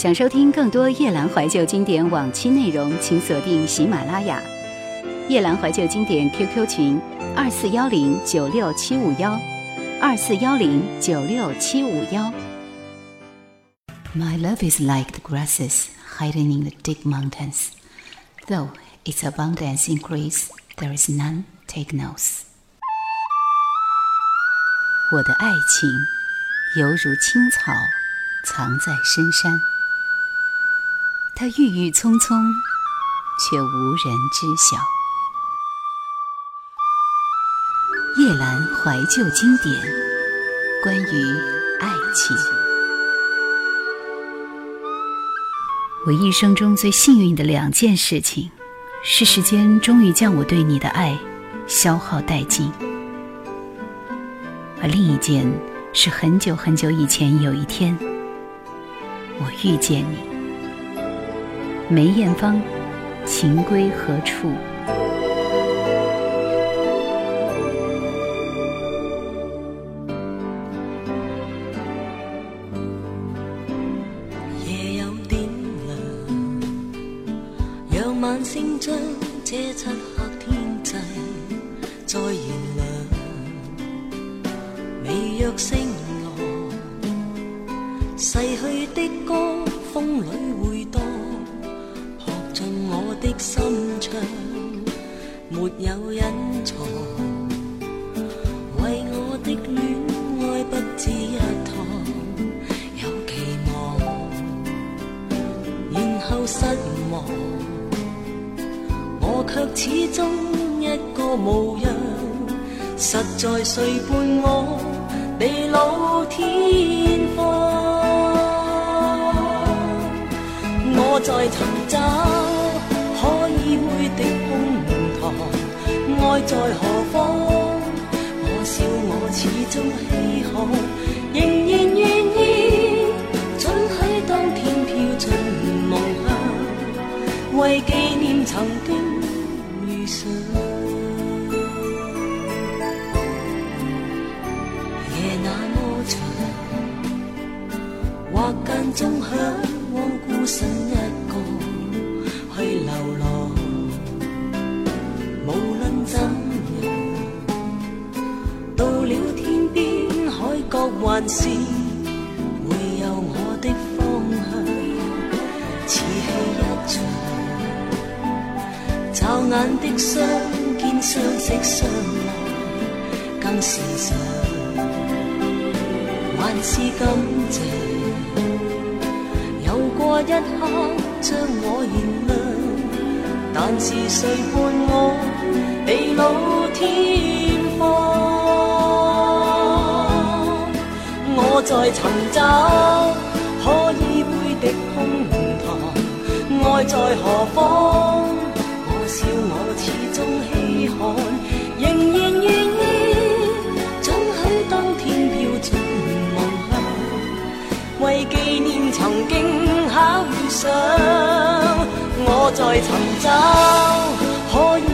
想收听更多夜兰怀旧经典往期内容，请锁定喜马拉雅。夜兰怀旧经典 QQ 群：二四幺零九六七五幺，二四幺零九六七五幺。My love is like the grasses hiding in the deep mountains, though its abundance increase, there is none take notice. 我的爱情犹如青草，藏在深山。它郁郁葱葱，却无人知晓。夜阑怀旧经典，关于爱情。我一生中最幸运的两件事情，是时间终于将我对你的爱消耗殆尽；而另一件，是很久很久以前有一天，我遇见你。梅艳芳，情归何处？夜有点凉，让晚星将这漆黑天际再燃亮。微弱星罗，逝去的歌，风里有隐藏，为我的恋爱不止一趟，有期望，然后失望，我却始终一个模样，实在谁伴我地老天荒？我在寻找可以会的。爱在何方？我笑我始终稀罕，仍然愿意准许当天飘进梦乡，为纪念曾经遇上。夜那么长，或间中向往孤身还是会有我的方向。似戏一场，骤眼的相见、相识、相爱，更是常。还是感谢，有过一刻将我燃亮，但是谁伴我？地老天我在寻找可以会的胸膛，爱在何方？我笑我始终稀罕，仍然愿意准许当天飘进梦乡，为纪念曾经巧遇上。我在寻找可以。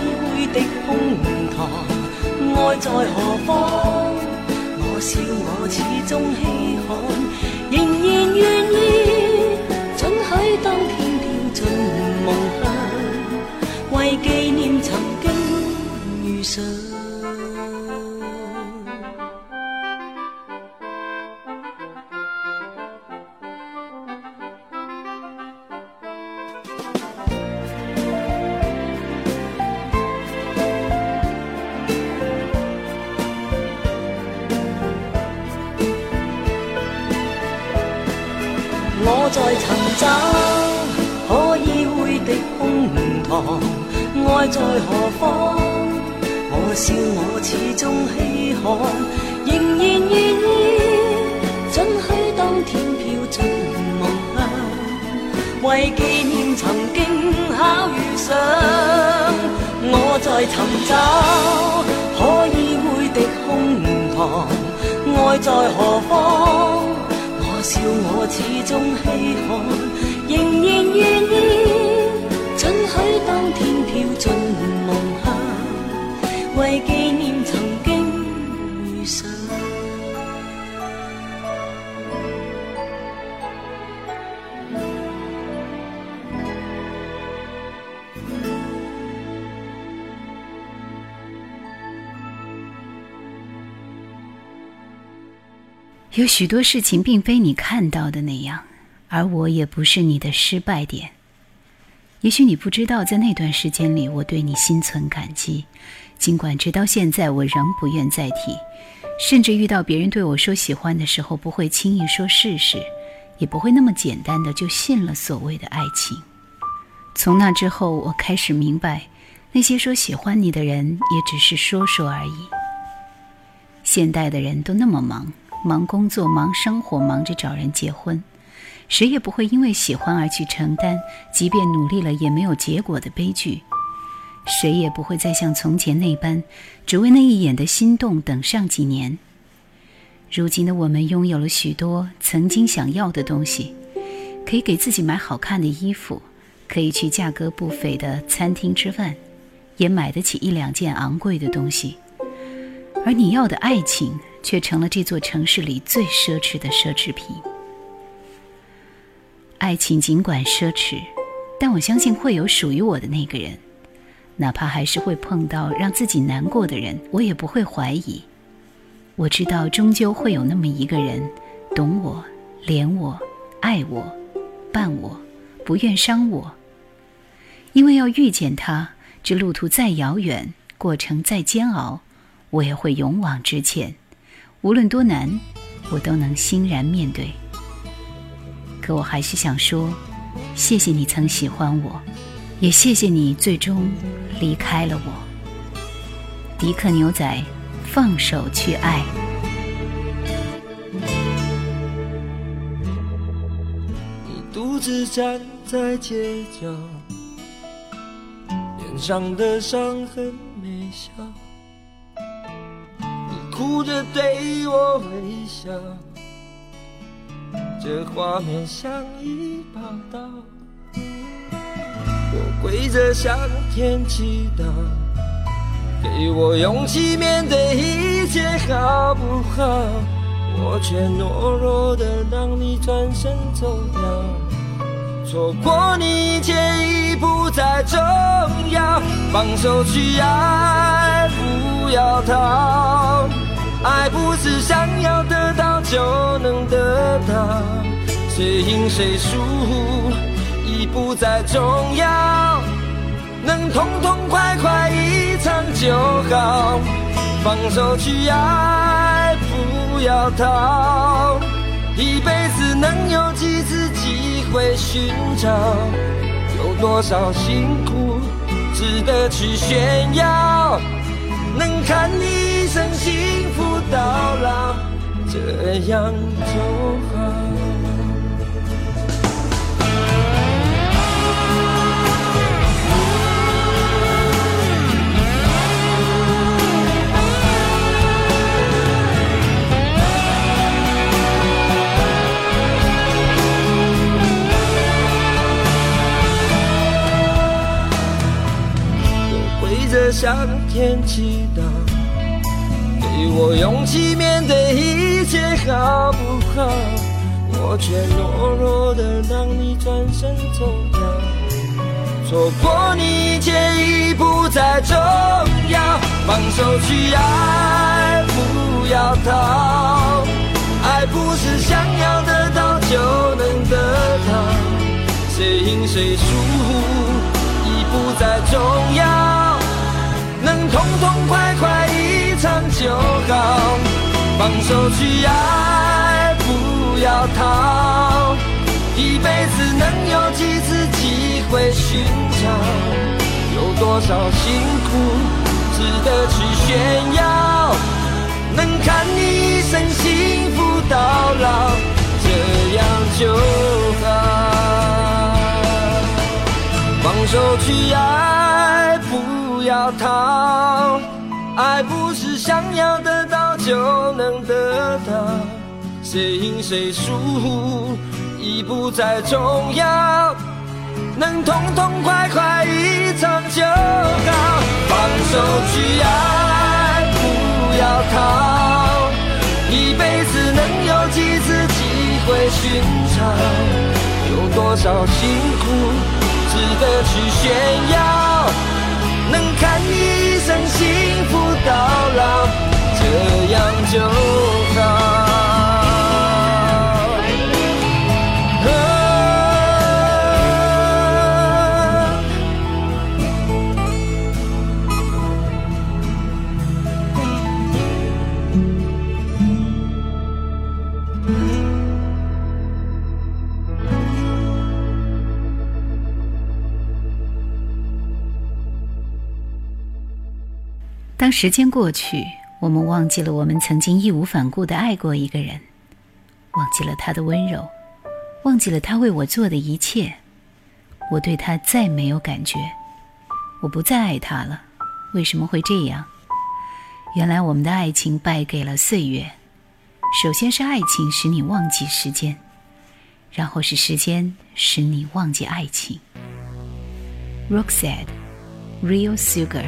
的胸膛，爱在何方？我笑我始终稀罕，仍然愿爱在何方？我笑我始终稀罕，仍然愿意准许当天飘进梦乡，为纪念曾经巧遇上。我在寻找可以会的胸膛，爱在何方？我笑我始终稀罕。天飘进梦乡，为纪念曾经。有许多事情并非你看到的那样，而我也不是你的失败点。也许你不知道，在那段时间里，我对你心存感激，尽管直到现在我仍不愿再提，甚至遇到别人对我说喜欢的时候，不会轻易说试试，也不会那么简单的就信了所谓的爱情。从那之后，我开始明白，那些说喜欢你的人，也只是说说而已。现代的人都那么忙。忙工作，忙生活，忙着找人结婚，谁也不会因为喜欢而去承担，即便努力了也没有结果的悲剧。谁也不会再像从前那般，只为那一眼的心动等上几年。如今的我们拥有了许多曾经想要的东西，可以给自己买好看的衣服，可以去价格不菲的餐厅吃饭，也买得起一两件昂贵的东西。而你要的爱情。却成了这座城市里最奢侈的奢侈品。爱情尽管奢侈，但我相信会有属于我的那个人，哪怕还是会碰到让自己难过的人，我也不会怀疑。我知道，终究会有那么一个人，懂我、怜我、爱我、伴我，不愿伤我。因为要遇见他，这路途再遥远，过程再煎熬，我也会勇往直前。无论多难，我都能欣然面对。可我还是想说，谢谢你曾喜欢我，也谢谢你最终离开了我。迪克牛仔，放手去爱。你独自站在街角，脸上的伤痕没消。哭着对我微笑，这画面像一把刀。我跪着向天祈祷，给我勇气面对一切，好不好？我却懦弱的让你转身走掉，错过你一切已不再重要，放手去爱，不要逃。爱不是想要得到就能得到，谁赢谁输已不再重要，能痛痛快快一场就好。放手去爱，不要逃，一辈子能有几次机会寻找？有多少辛苦值得去炫耀？能看你一。生幸福到老，这样就好。我跪着向天祈却懦弱的让你转身走掉，错过你一切已不再重要。放手去爱，不要逃。爱不是想要得到就能得到，谁赢谁输已不再重要，能痛痛快快一场。就好，放手去爱，不要逃。一辈子能有几次机会寻找？有多少辛苦值得去炫耀？能看你一生幸福到老，这样就好。放手去爱，不要。逃。爱不是想要得到就能得到，谁赢谁输已不再重要，能痛痛快快一场就好。放手去爱，不要逃，一辈子能有几次机会寻找？有多少辛苦值得去炫耀？能看你一生幸福到老，这样就好。时间过去，我们忘记了我们曾经义无反顾地爱过一个人，忘记了他的温柔，忘记了他为我做的一切。我对他再没有感觉，我不再爱他了。为什么会这样？原来我们的爱情败给了岁月。首先是爱情使你忘记时间，然后是时间使你忘记爱情。Rock said, "Real sugar."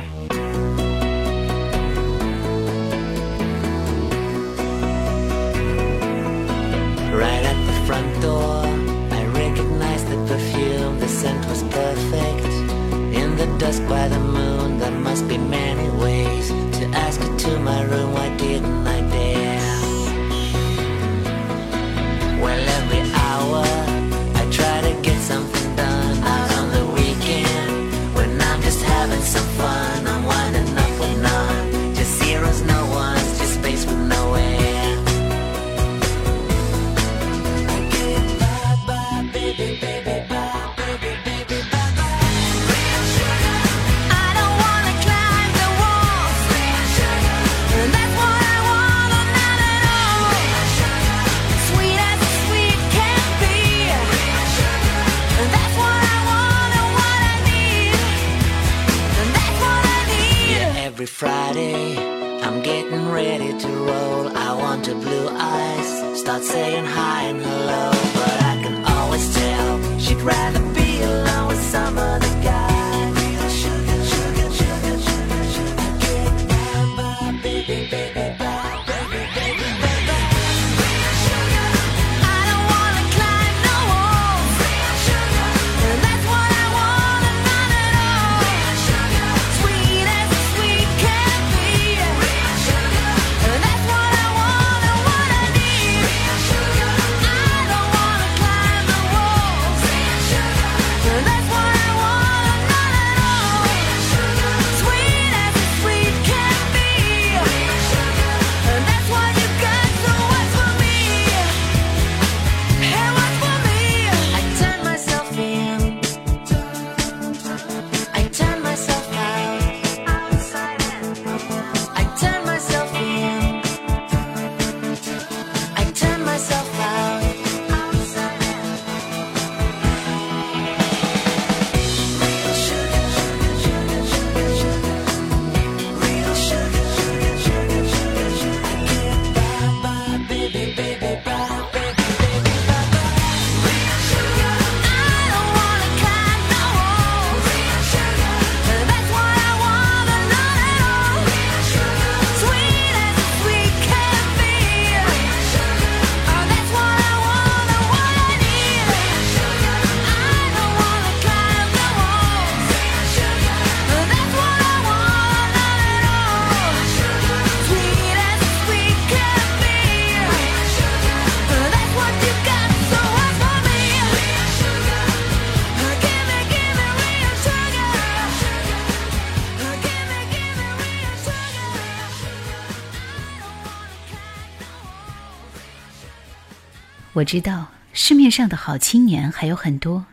我知道市面上的好青年还有很多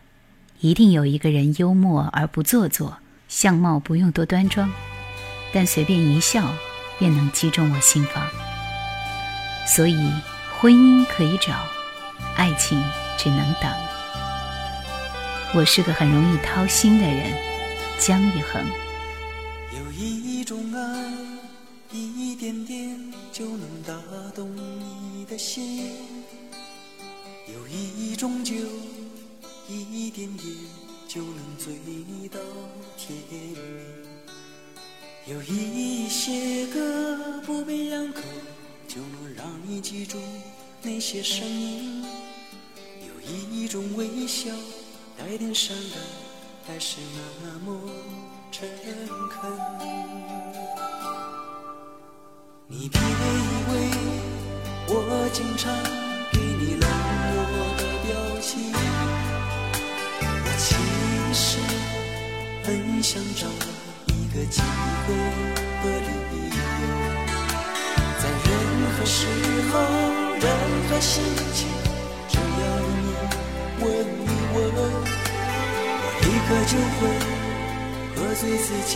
一定有一个人幽默而不做作相貌不用多端庄但随便一笑便能击中我心房。所以婚姻可以找爱情只能等我是个很容易掏心的人姜育恒。有一种爱一点点就能打动你的心。一种酒，一点点就能醉到天明；有一些歌，不必两口就能让你记住那些声音；有一种微笑，带点伤感，还是那么诚恳。你别以为我经常表情，我其实很想找一个机会和理由，在任何时候、任何心情，只要你问一问，我立刻就会喝醉自己，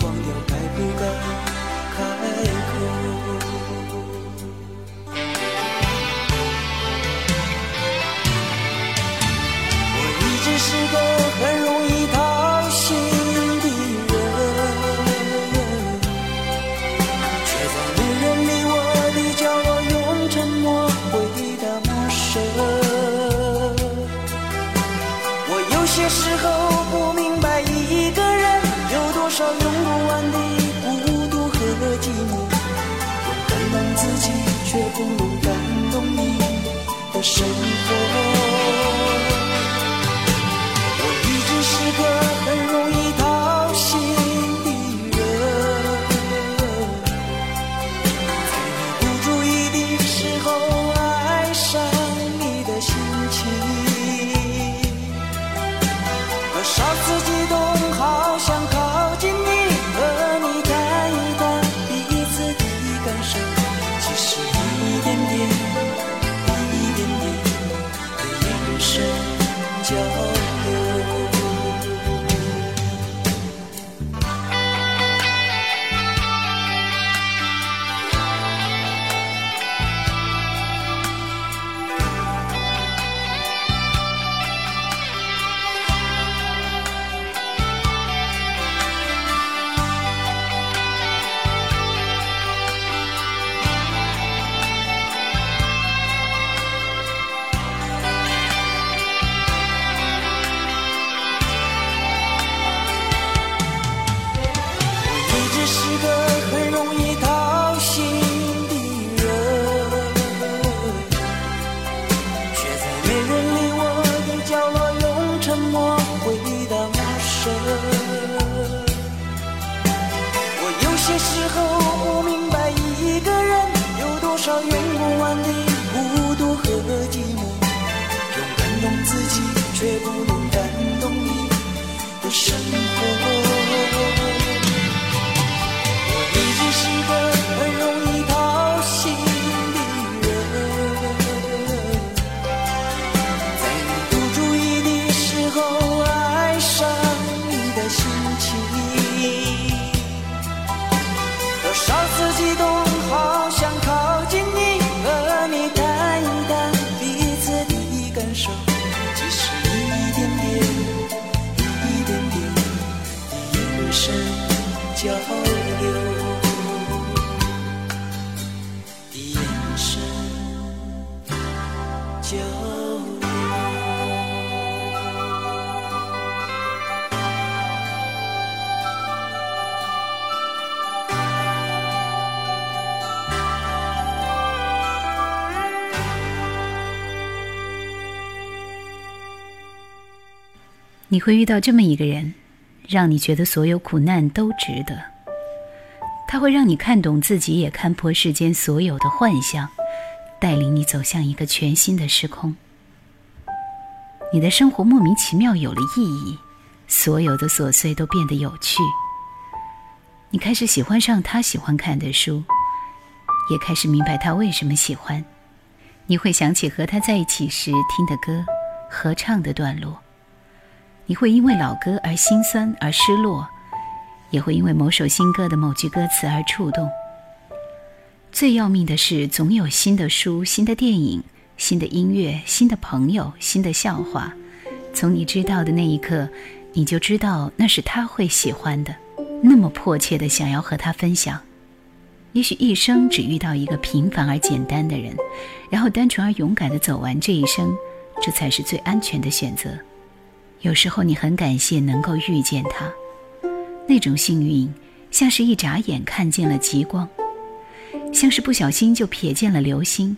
忘掉该不该。开口。生活。你会遇到这么一个人，让你觉得所有苦难都值得。他会让你看懂自己，也看破世间所有的幻象，带领你走向一个全新的时空。你的生活莫名其妙有了意义，所有的琐碎都变得有趣。你开始喜欢上他喜欢看的书，也开始明白他为什么喜欢。你会想起和他在一起时听的歌，合唱的段落。你会因为老歌而心酸而失落，也会因为某首新歌的某句歌词而触动。最要命的是，总有新的书、新的电影、新的音乐、新的朋友、新的笑话。从你知道的那一刻，你就知道那是他会喜欢的，那么迫切的想要和他分享。也许一生只遇到一个平凡而简单的人，然后单纯而勇敢地走完这一生，这才是最安全的选择。有时候你很感谢能够遇见他，那种幸运像是一眨眼看见了极光，像是不小心就瞥见了流星。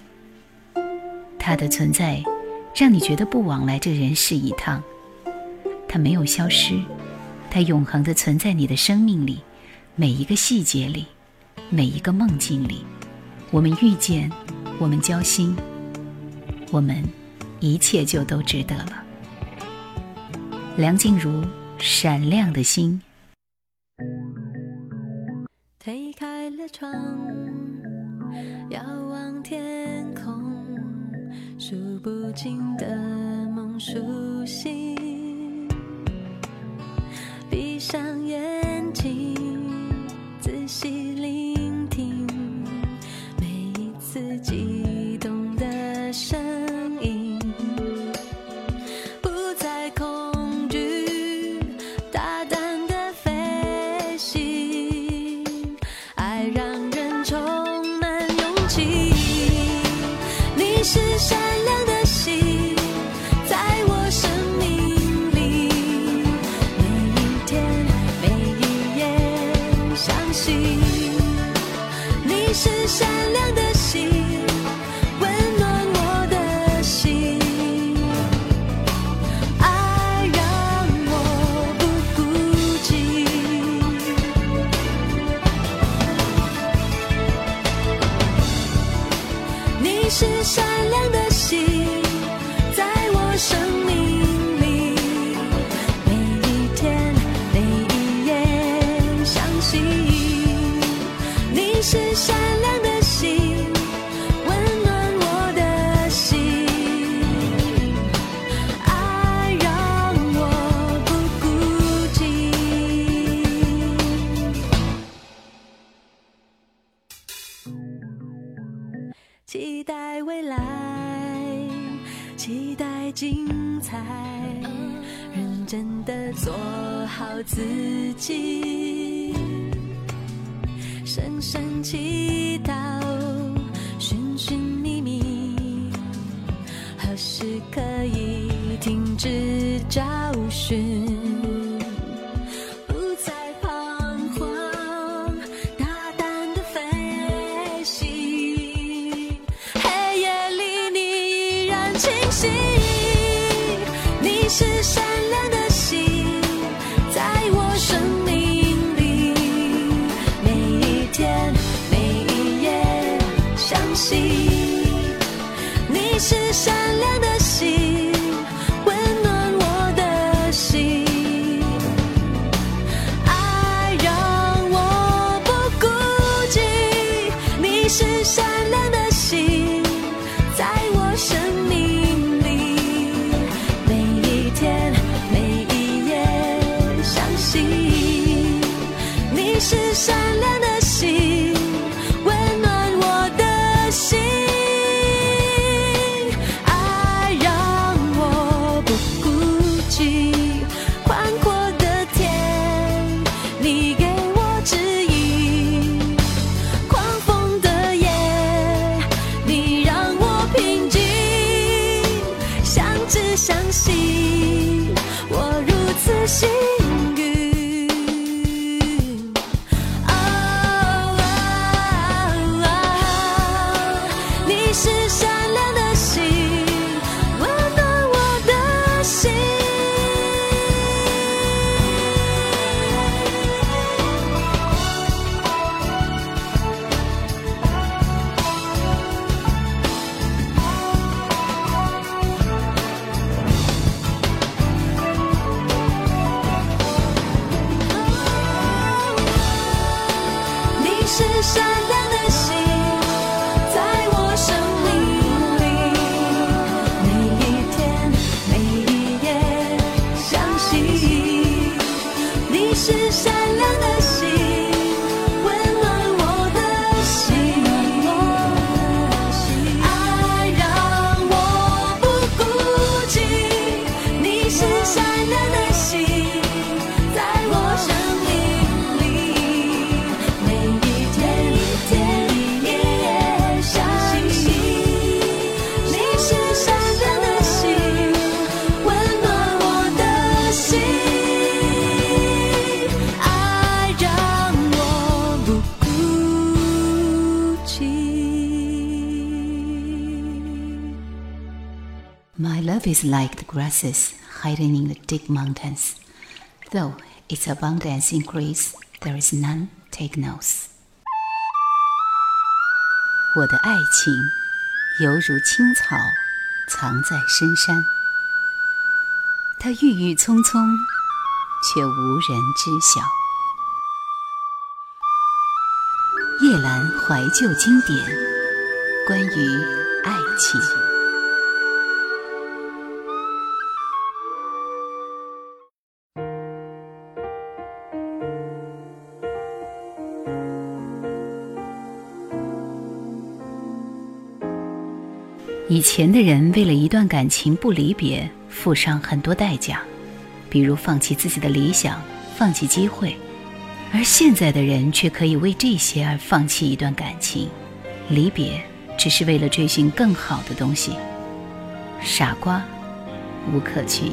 他的存在，让你觉得不枉来这人世一趟。他没有消失，他永恒的存在你的生命里，每一个细节里。每一个梦境里，我们遇见，我们交心，我们一切就都值得了。梁静茹，闪亮的心。推开了窗，遥望天空，数不尽的梦苏醒。闭上眼睛，仔细是善良的心，在我生命里，每一天每一夜，相信你是善良的心，是闪亮的星 love is like the grasses hiding in the deep mountains. Though its abundance increase, there is none take notice. 我的爱情犹如青草，藏在深山。它郁郁葱葱，却无人知晓。夜阑怀旧经典，关于爱情。 以前的人为了一段感情不离别，付上很多代价，比如放弃自己的理想，放弃机会；而现在的人却可以为这些而放弃一段感情，离别只是为了追寻更好的东西。傻瓜，吴克群。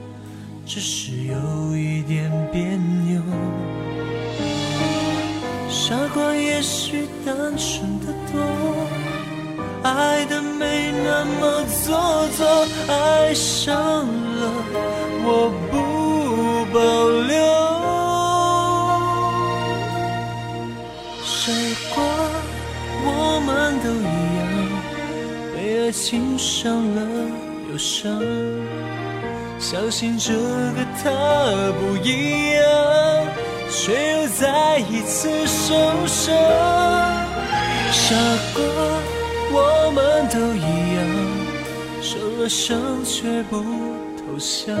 只是有一点别扭。傻瓜也许单纯的多，爱的没那么做作，爱上了我不保留。傻瓜，我们都一样，被爱情伤了又伤。相信这个他不一样，却又再一次受伤。傻瓜，我们都一样，受了伤却不投降。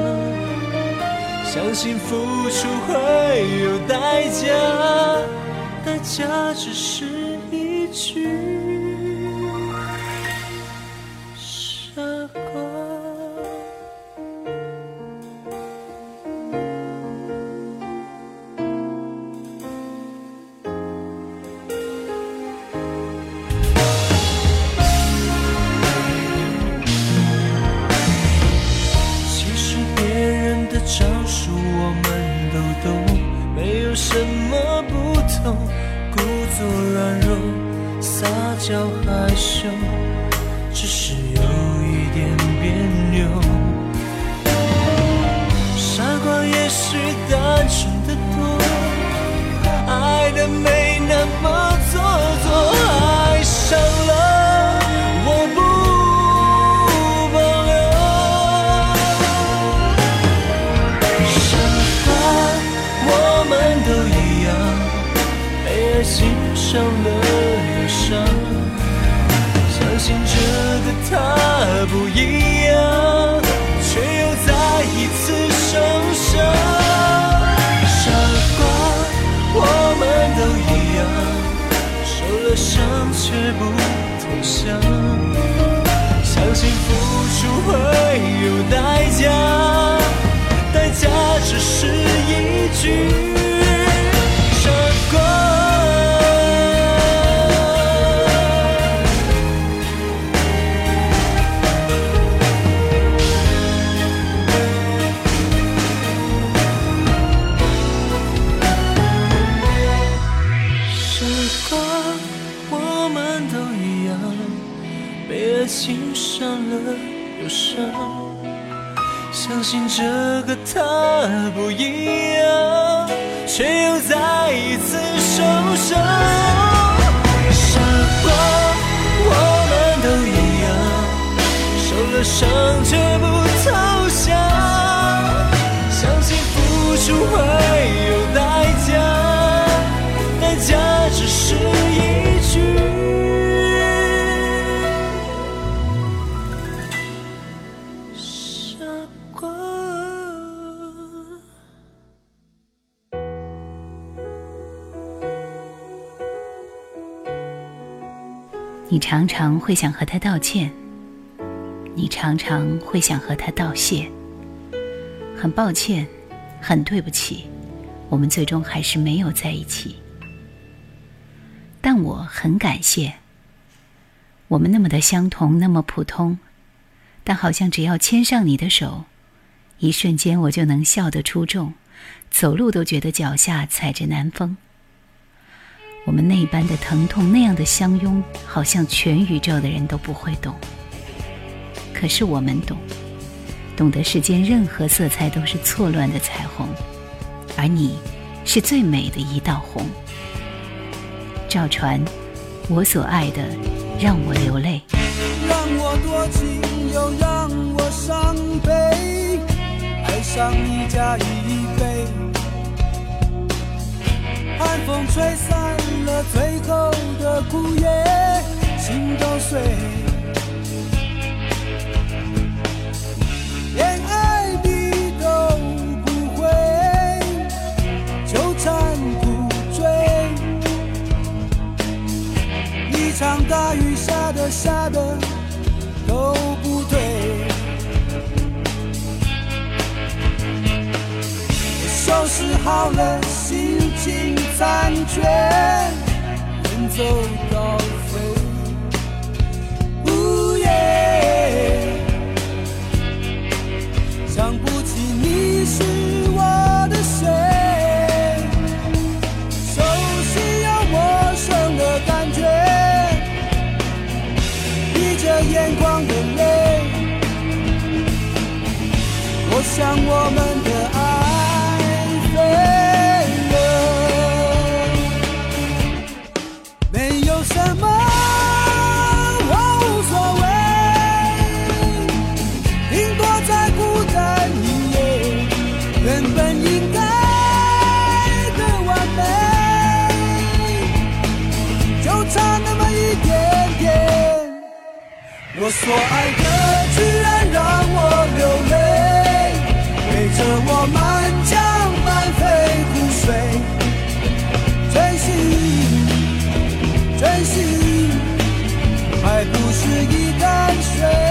相信付出会有代价，代价只是一句再一次受伤。常常会想和他道歉，你常常会想和他道谢。很抱歉，很对不起，我们最终还是没有在一起。但我很感谢，我们那么的相同，那么普通，但好像只要牵上你的手，一瞬间我就能笑得出众，走路都觉得脚下踩着南风。我们那般的疼痛，那样的相拥，好像全宇宙的人都不会懂。可是我们懂，懂得世间任何色彩都是错乱的彩虹，而你，是最美的一道红。赵传，我所爱的，让我流泪。让我多情，又让我伤悲，爱上你加一倍，寒风吹散了最后的枯叶，心都碎，连爱你都不会纠缠不追，一场大雨下的下的都不对。收拾好了，心情残缺，远走高飞。呜耶，想不起你是我的谁，熟悉又陌生的感觉，闭着眼眶的泪。我想我们所爱的居然让我流泪，陪着我满江满飞湖水，真心真心，还不是一滩水。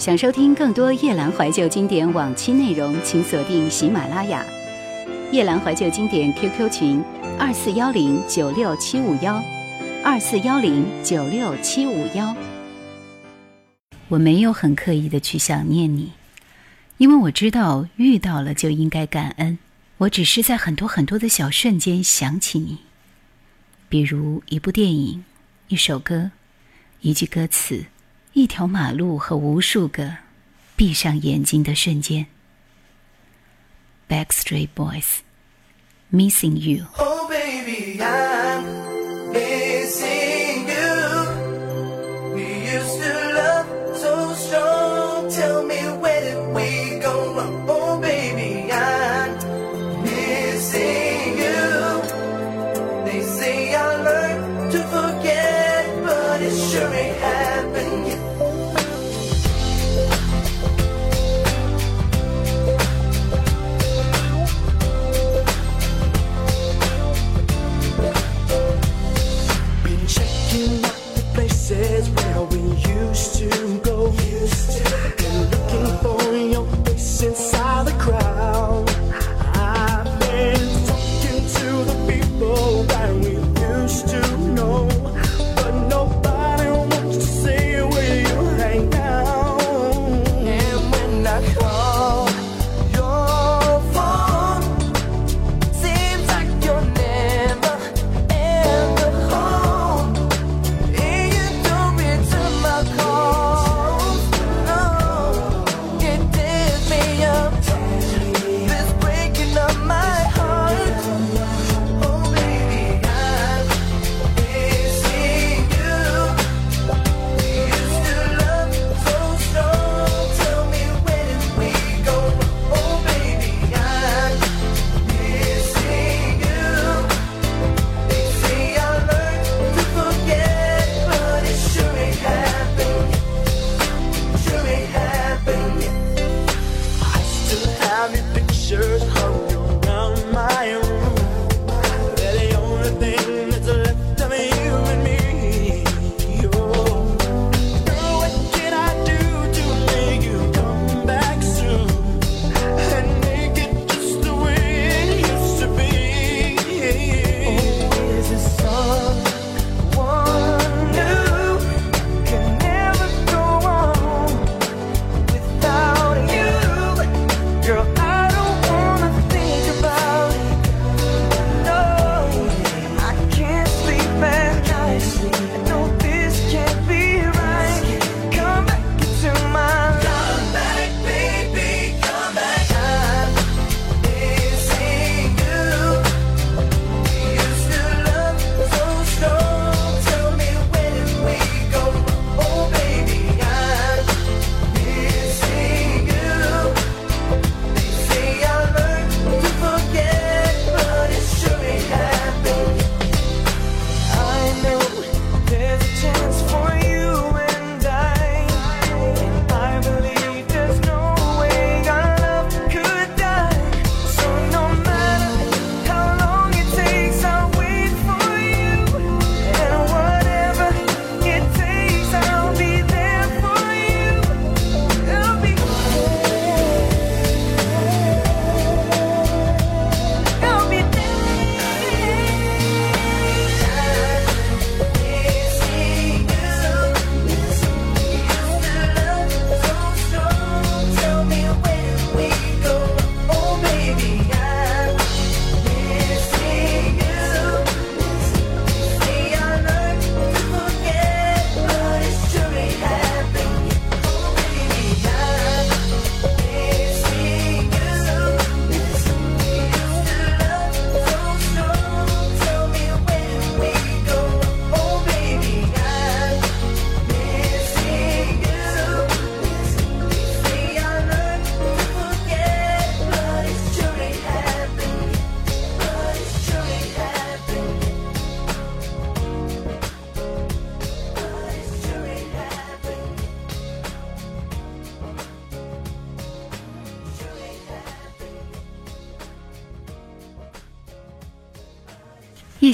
想收听更多夜兰怀旧经典往期内容，请锁定喜马拉雅夜兰怀旧经典 QQ 群二四幺零九六七五幺二四幺零九六七五幺。我没有很刻意的去想念你，因为我知道遇到了就应该感恩。我只是在很多很多的小瞬间想起你，比如一部电影、一首歌、一句歌词。一条马路和无数个闭上眼睛的瞬间 backstreet boys missing you oh baby i'm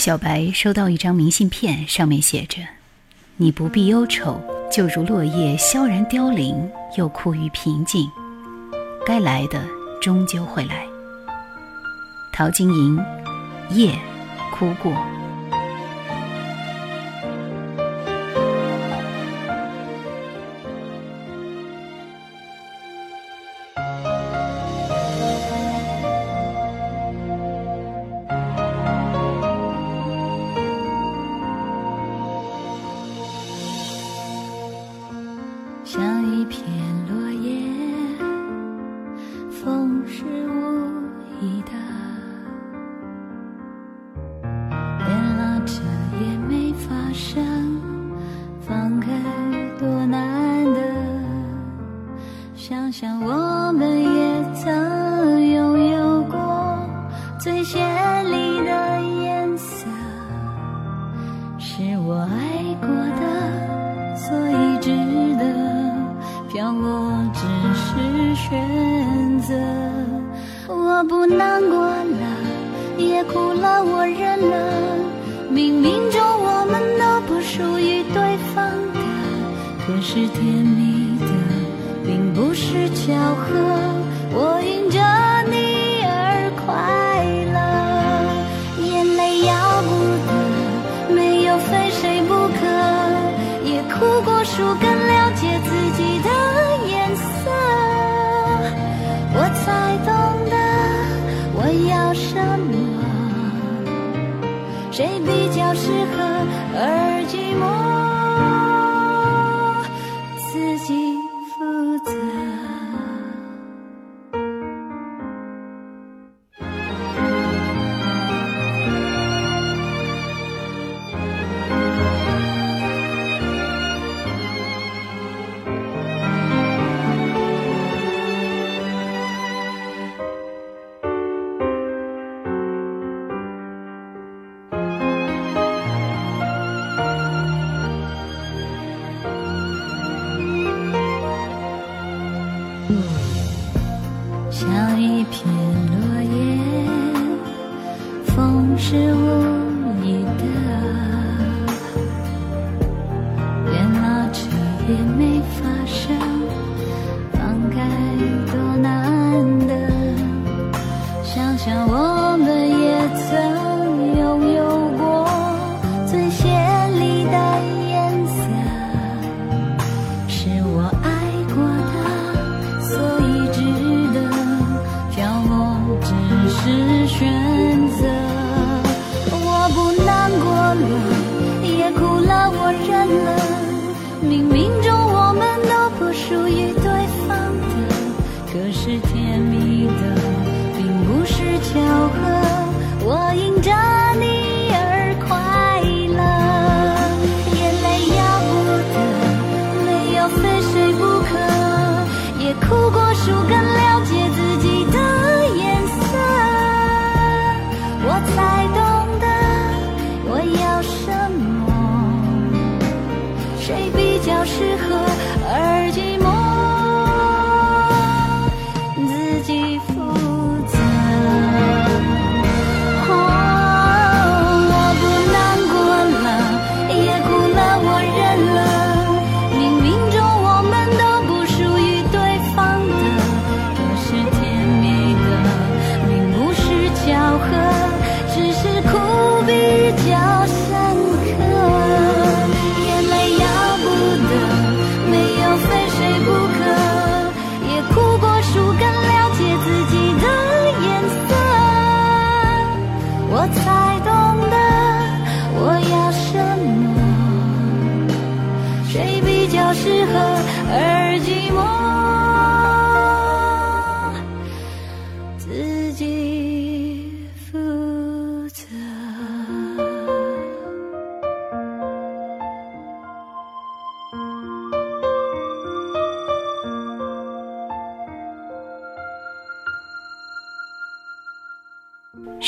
小白收到一张明信片，上面写着：“你不必忧愁，就如落叶萧然凋零，又枯于平静。该来的终究会来。”陶晶莹，夜，哭过。也哭了，我忍了。冥冥中我们都不属于对方的，可是甜蜜的并不是巧合。我应。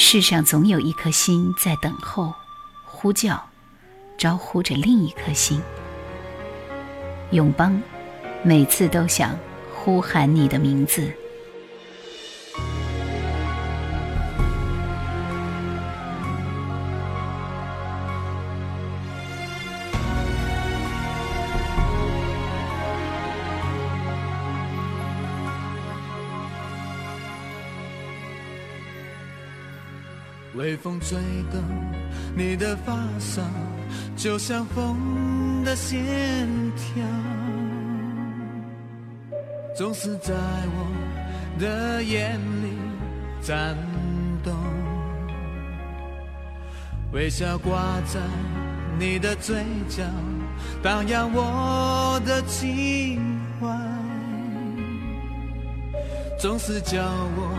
世上总有一颗心在等候，呼叫，招呼着另一颗心。永邦，每次都想呼喊你的名字。微风吹动你的发梢，就像风的线条，总是在我的眼里颤动。微笑挂在你的嘴角，荡漾我的情怀，总是叫我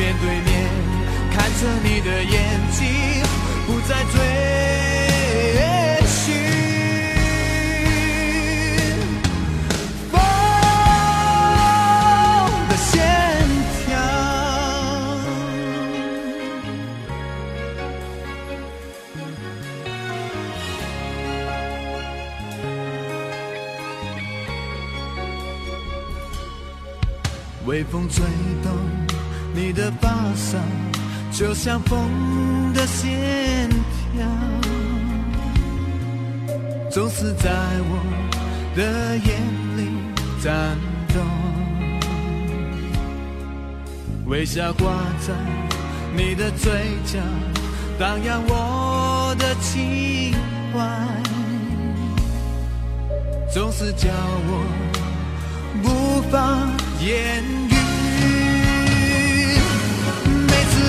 面对面看着你的眼睛，不再追寻。风的线条。微风吹你的发梢，就像风的线条，总是在我的眼里颤动。微笑挂在你的嘴角，荡漾我的情怀，总是叫我无法言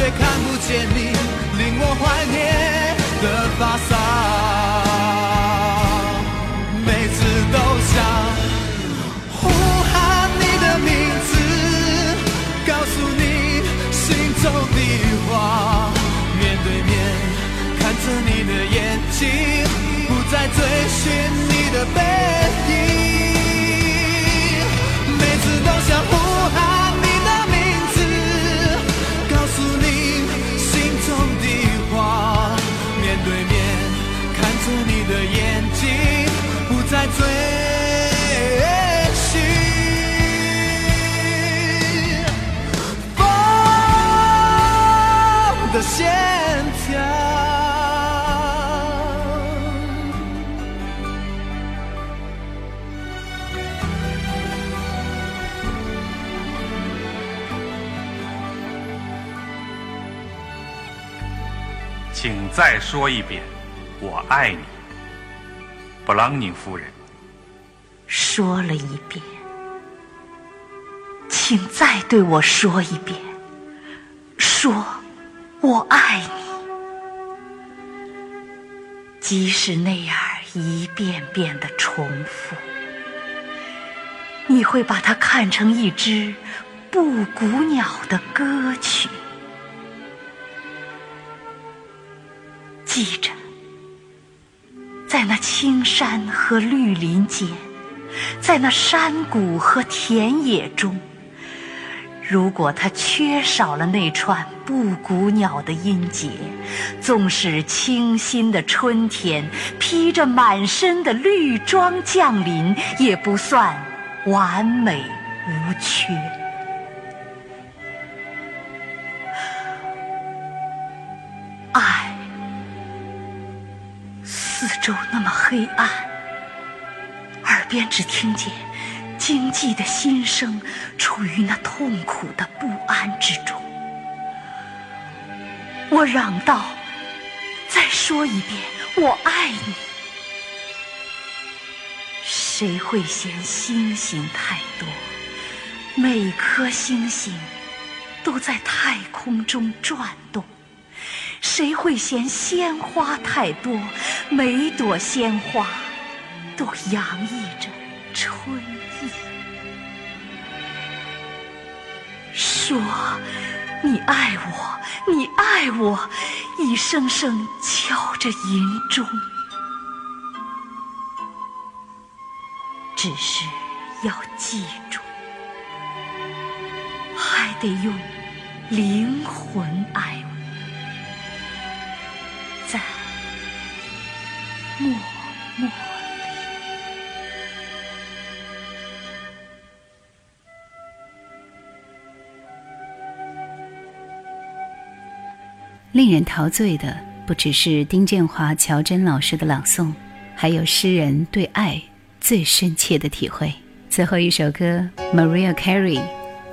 却看不见你，令我怀念的发梢。每次都想呼喊你的名字，告诉你心中的话，面对面看着你的眼睛，不再追寻你的背再说一遍，我爱你，布朗宁夫人。说了一遍，请再对我说一遍，说我爱你。即使那样一遍遍的重复，你会把它看成一支布谷鸟的歌曲。记着，在那青山和绿林间，在那山谷和田野中，如果它缺少了那串布谷鸟的音节，纵使清新的春天披着满身的绿装降临，也不算完美无缺。黑暗，耳边只听见清寂的心声处于那痛苦的不安之中。我嚷道：“再说一遍，我爱你。”谁会嫌星星太多？每颗星星都在太空中转动。谁会嫌鲜花太多？每朵鲜花都洋溢着春意。说你爱我，你爱我，一声声敲着银钟。只是要记住，还得用灵魂爱我，默默里。令人陶醉的不只是丁建华、乔真老师的朗诵，还有诗人对爱最深切的体会。最后一首歌，Maria Carey，《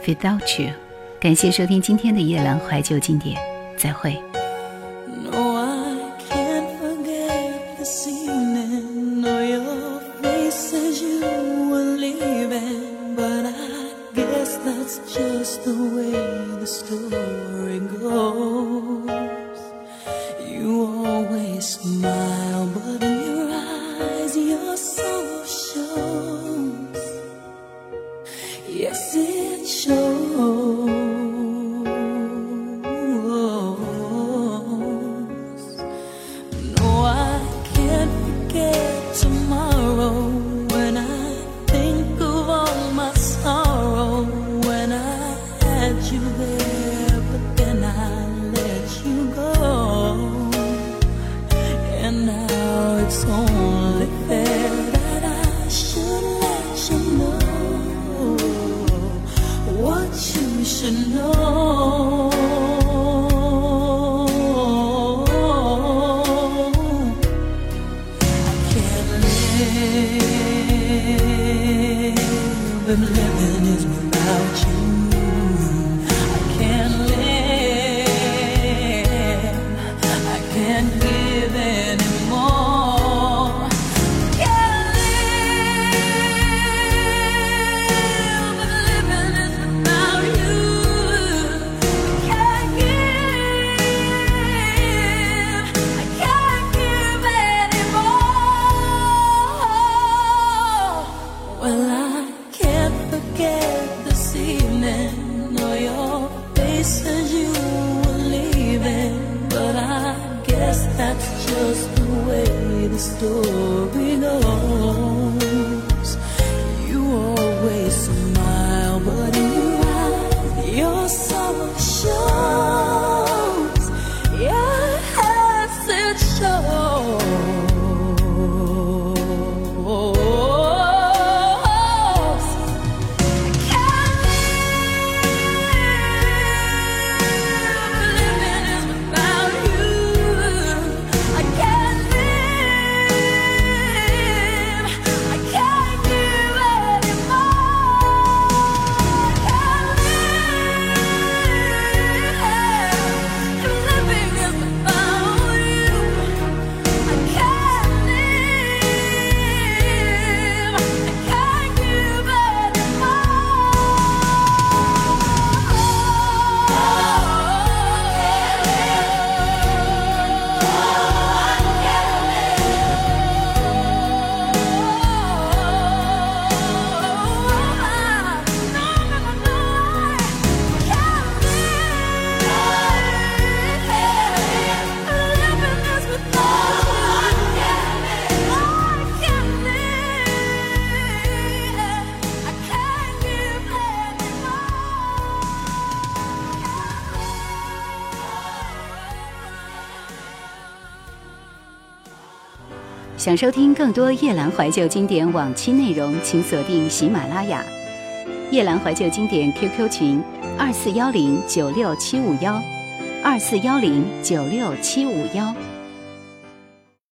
Without You》。感谢收听今天的夜阑怀旧经典，再会。The way the story goes. You always smile, but 想收听更多夜兰怀旧经典往期内容，请锁定喜马拉雅。夜兰怀旧经典 QQ 群：二四幺零九六七五幺，二四幺零九六七五幺。